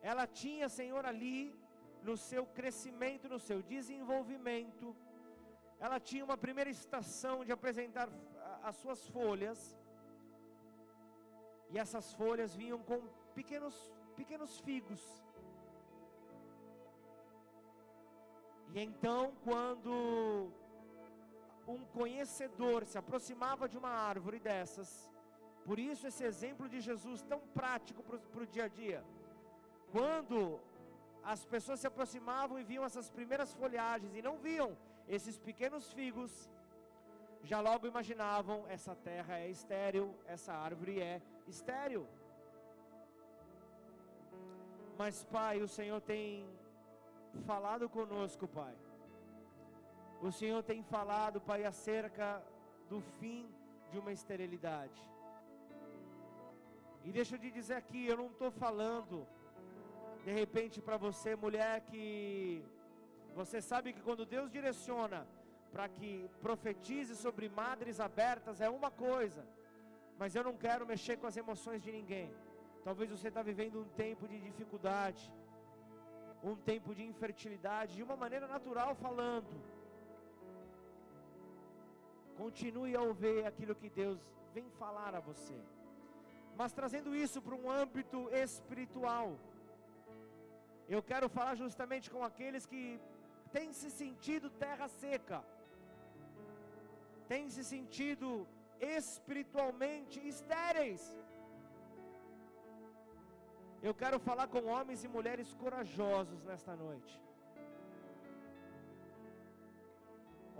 Ela tinha, Senhor, ali, no seu crescimento, no seu desenvolvimento, ela tinha uma primeira estação de apresentar as suas folhas, e essas folhas vinham com pequenos, pequenos figos. E então, quando um conhecedor se aproximava de uma árvore dessas, por isso esse exemplo de Jesus tão prático para o dia a dia. Quando as pessoas se aproximavam e viam essas primeiras folhagens e não viam esses pequenos figos, já logo imaginavam: essa terra é estéril, essa árvore é estéril. Mas, Pai, o Senhor tem falado conosco, Pai o Senhor tem falado, Pai, acerca do fim de uma esterilidade. E deixa eu te dizer aqui, eu não estou falando, de repente, para você, mulher, que você sabe que quando Deus direciona para que profetize sobre madres abertas é uma coisa, mas eu não quero mexer com as emoções de ninguém. Talvez você está vivendo um tempo de dificuldade, um tempo de infertilidade, de uma maneira natural falando. Continue a ouvir aquilo que Deus vem falar a você. Mas trazendo isso para um âmbito espiritual. Eu quero falar justamente com aqueles que têm se sentido terra seca. Têm se sentido espiritualmente estéreis. Eu quero falar com homens e mulheres corajosos nesta noite.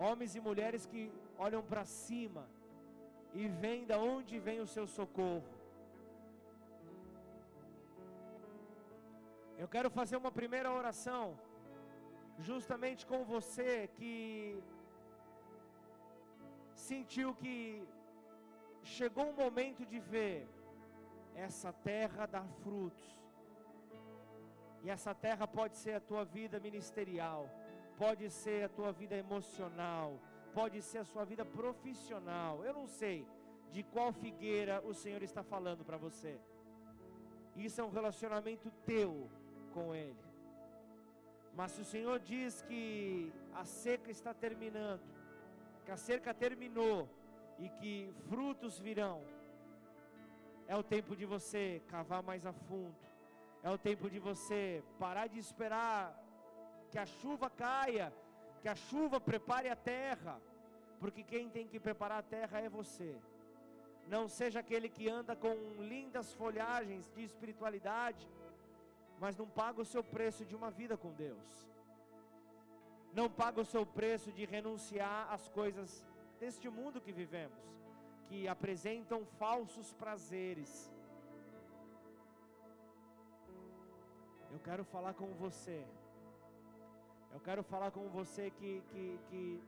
Homens e mulheres que olham para cima e veem da onde vem o seu socorro. Eu quero fazer uma primeira oração, justamente com você que sentiu que chegou o momento de ver essa terra dar frutos. E essa terra pode ser a tua vida ministerial, pode ser a tua vida emocional, pode ser a sua vida profissional. Eu não sei de qual figueira o Senhor está falando para você. Isso é um relacionamento teu com Ele. Mas se o Senhor diz que a seca está terminando, que a seca terminou e que frutos virão, é o tempo de você cavar mais a fundo, é o tempo de você parar de esperar que a chuva caia que a chuva prepare a terra, porque quem tem que preparar a terra é você. Não seja aquele que anda com lindas folhagens de espiritualidade, mas não paga o seu preço de uma vida com Deus. Não paga o seu preço de renunciar às coisas deste mundo que vivemos, que apresentam falsos prazeres. Eu quero falar com você. Eu quero falar com você que, que, que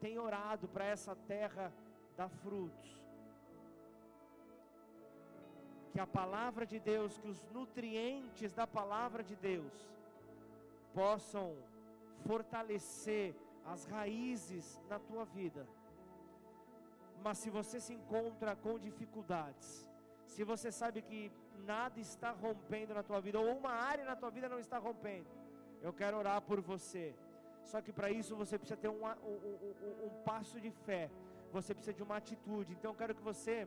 tem orado para essa terra dar frutos. Que a palavra de Deus, que os nutrientes da palavra de Deus possam fortalecer as raízes na tua vida. Mas se você se encontra com dificuldades, se você sabe que nada está rompendo na tua vida, ou uma área na tua vida não está rompendo, eu quero orar por você. Só que para isso você precisa ter um, um, um, um, passo de fé, você precisa de uma atitude. Então eu quero que você,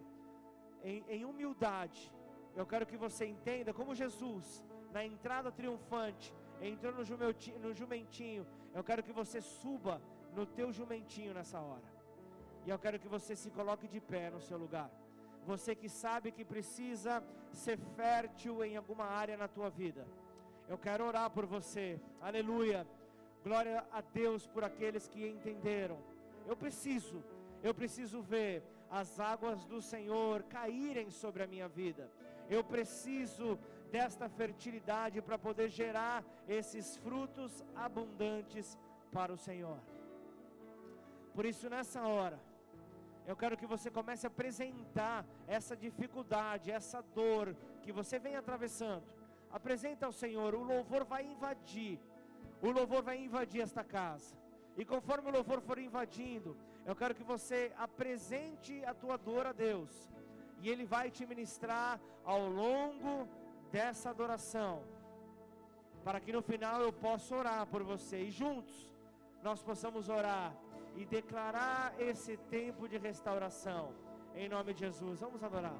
em, em humildade, eu quero que você entenda como Jesus, na entrada triunfante, entrou no jumentinho, eu quero que você suba no teu jumentinho nessa hora. E eu quero que você se coloque de pé no seu lugar. Você que sabe que precisa ser fértil em alguma área na tua vida. Eu quero orar por você. Aleluia. Glória a Deus por aqueles que entenderam. Eu preciso, eu preciso ver as águas do Senhor caírem sobre a minha vida. Eu preciso desta fertilidade para poder gerar esses frutos abundantes para o Senhor. Por isso, nessa hora, eu quero que você comece a apresentar essa dificuldade, essa dor que você vem atravessando. Apresenta ao Senhor, o louvor vai invadir. O louvor vai invadir esta casa. E conforme o louvor for invadindo, eu quero que você apresente a tua dor a Deus. E Ele vai te ministrar ao longo dessa adoração. Para que no final eu possa orar por você. E juntos nós possamos orar e declarar esse tempo de restauração. Em nome de Jesus. Vamos adorar.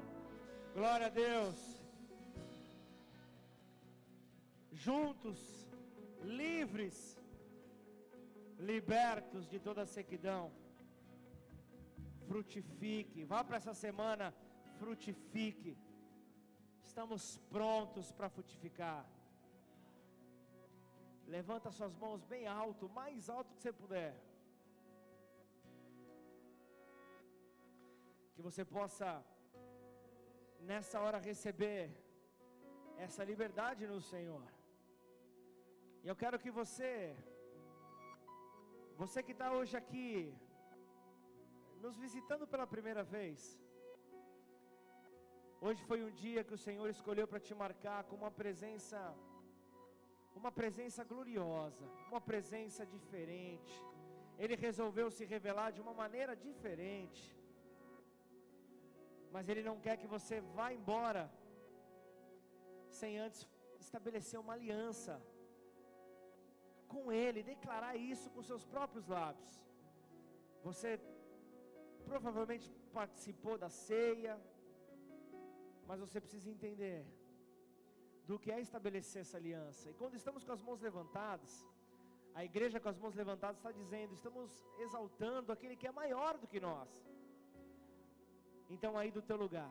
Glória a Deus. Juntos, livres, libertos de toda sequidão. Frutifique. Vá para essa semana, frutifique. Estamos prontos para frutificar. Levanta suas mãos bem alto, mais alto que você puder. que você possa nessa hora receber essa liberdade no Senhor. E eu quero que você, você que está hoje aqui, nos visitando pela primeira vez, hoje foi um dia que o Senhor escolheu para te marcar com uma presença, uma presença gloriosa, uma presença diferente. Ele resolveu se revelar de uma maneira diferente mas Ele não quer que você vá embora sem antes estabelecer uma aliança com Ele, declarar isso com seus próprios lábios. Você provavelmente participou da ceia, mas você precisa entender do que é estabelecer essa aliança. E quando estamos com as mãos levantadas, a igreja com as mãos levantadas está dizendo: estamos exaltando aquele que é maior do que nós. Então, aí do teu lugar,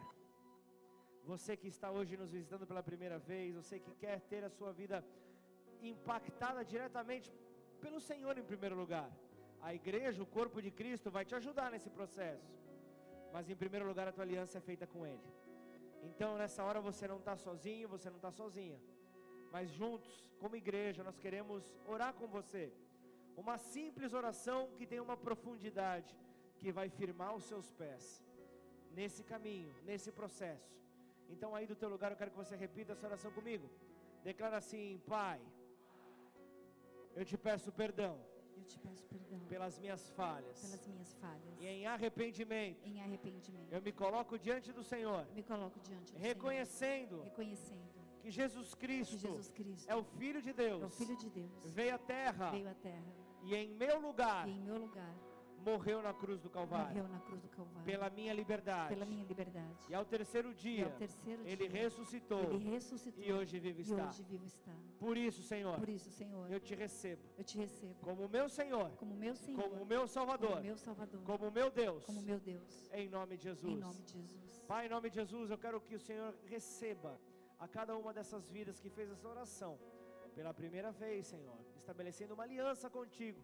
você que está hoje nos visitando pela primeira vez, você que quer ter a sua vida impactada diretamente pelo Senhor em primeiro lugar. A igreja, o corpo de Cristo, vai te ajudar nesse processo. Mas em primeiro lugar, a tua aliança é feita com Ele. Então, nessa hora, você não está sozinho, você não está sozinha. Mas juntos, como igreja, nós queremos orar com você. Uma simples oração que tem uma profundidade, que vai firmar os seus pés nesse caminho, nesse processo. Então, aí do teu lugar, eu quero que você repita essa oração comigo. Declara assim: Pai, eu te peço perdão. Eu te peço perdão pelas minhas falhas. Pelas minhas falhas. E em arrependimento. Em arrependimento. Eu me coloco diante do Senhor. Me coloco diante do reconhecendo, Senhor. Reconhecendo. Que Jesus Cristo, que Jesus Cristo é o filho de Deus. É o filho de Deus. Veio à terra. Veio à terra. E em meu lugar. E em meu lugar morreu na cruz do Calvário. Cruz do Calvário. Pela minha liberdade. Pela minha liberdade. E ao terceiro dia, ao terceiro ele dia, ressuscitou. Ele ressuscitou. E hoje vivo está. Hoje vivo está. Por isso, Senhor. Por isso, Senhor. Eu te recebo. Eu te recebo. Como meu Senhor. Como meu Senhor. Como meu Salvador. Como meu Salvador. Como meu Deus. Como meu Deus. Em nome de Jesus. Em nome de Jesus. Pai, em nome de Jesus, eu quero que o Senhor receba a cada uma dessas vidas que fez essa oração pela primeira vez, Senhor, estabelecendo uma aliança contigo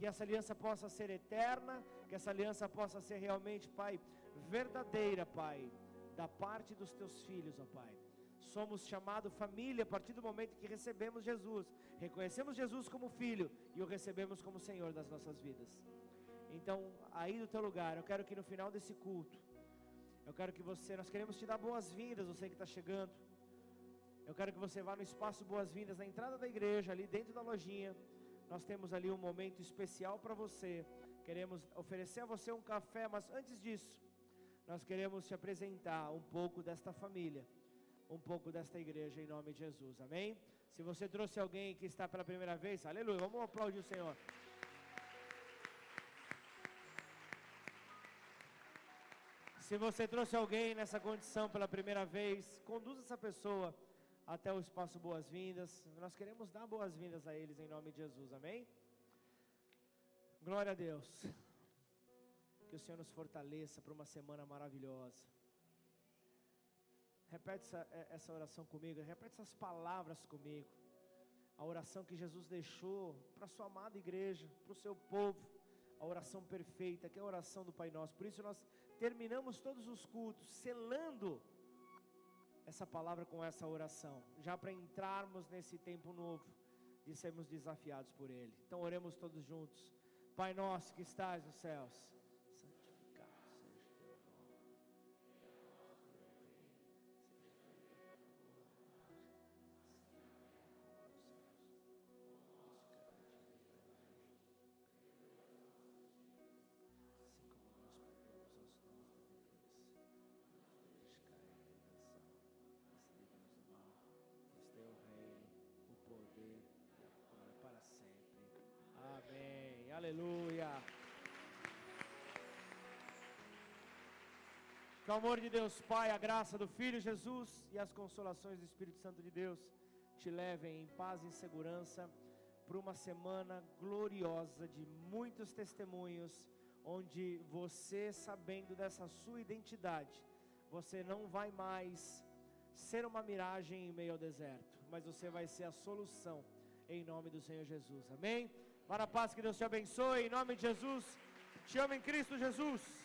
Que essa aliança possa ser eterna, que essa aliança possa ser realmente, Pai, verdadeira, Pai, da parte dos teus filhos, ó Pai. Somos chamados família a partir do momento que recebemos Jesus, reconhecemos Jesus como filho e o recebemos como Senhor das nossas vidas. Então, aí do teu lugar, eu quero que no final desse culto, eu quero que você, nós queremos te dar boas-vindas, você que está chegando. Eu quero que você vá no espaço Boas-Vindas, na entrada da igreja, ali dentro da lojinha. Nós temos ali um momento especial para você. Queremos oferecer a você um café, mas antes disso, nós queremos te apresentar um pouco desta família, um pouco desta igreja em nome de Jesus. Amém? Se você trouxe alguém que está pela primeira vez, aleluia, vamos aplaudir o Senhor. Se você trouxe alguém nessa condição pela primeira vez, conduza essa pessoa até o espaço Boas-Vindas. Nós queremos dar boas-vindas a eles em nome de Jesus, amém? Glória a Deus. Que o Senhor nos fortaleça para uma semana maravilhosa. Repete essa, é, essa oração comigo, repete essas palavras comigo. A oração que Jesus deixou para a sua amada igreja, para o seu povo a oração perfeita, que é a oração do Pai Nosso. Por isso nós terminamos todos os cultos selando essa palavra com essa oração, já para entrarmos nesse tempo novo de sermos desafiados por Ele. Então oremos todos juntos. Pai nosso que estás nos céus Que o amor de Deus Pai, a graça do Filho Jesus e as consolações do Espírito Santo de Deus te levem em paz e segurança para uma semana gloriosa de muitos testemunhos, onde você, sabendo dessa sua identidade, você não vai mais ser uma miragem em meio ao deserto, mas você vai ser a solução em nome do Senhor Jesus. Amém? Para a paz que Deus te abençoe, em nome de Jesus. Te amo em Cristo Jesus.